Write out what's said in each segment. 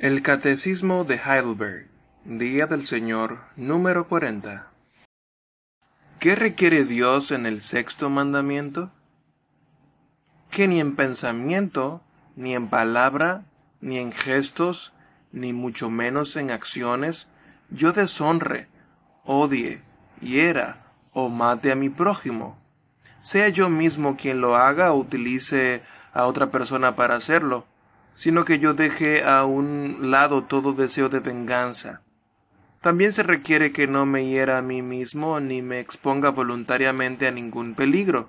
El Catecismo de Heidelberg, Día del Señor, número 40. ¿Qué requiere Dios en el sexto mandamiento? Que ni en pensamiento, ni en palabra, ni en gestos, ni mucho menos en acciones, yo deshonre, odie, hiera o mate a mi prójimo, sea yo mismo quien lo haga o utilice a otra persona para hacerlo sino que yo deje a un lado todo deseo de venganza. También se requiere que no me hiera a mí mismo ni me exponga voluntariamente a ningún peligro.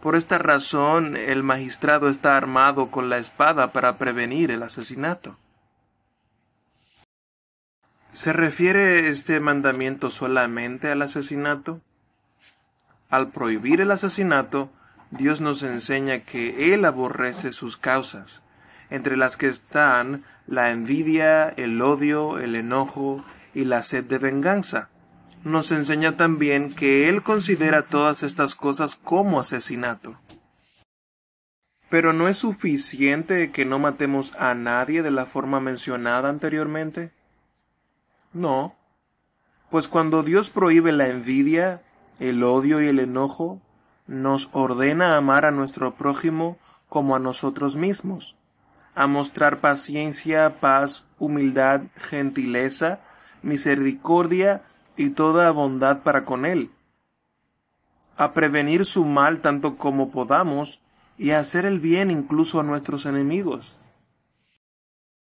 Por esta razón el magistrado está armado con la espada para prevenir el asesinato. ¿Se refiere este mandamiento solamente al asesinato? Al prohibir el asesinato, Dios nos enseña que Él aborrece sus causas, entre las que están la envidia, el odio, el enojo y la sed de venganza. Nos enseña también que Él considera todas estas cosas como asesinato. Pero no es suficiente que no matemos a nadie de la forma mencionada anteriormente. No, pues cuando Dios prohíbe la envidia, el odio y el enojo, nos ordena amar a nuestro prójimo como a nosotros mismos a mostrar paciencia, paz, humildad, gentileza, misericordia y toda bondad para con él, a prevenir su mal tanto como podamos y a hacer el bien incluso a nuestros enemigos.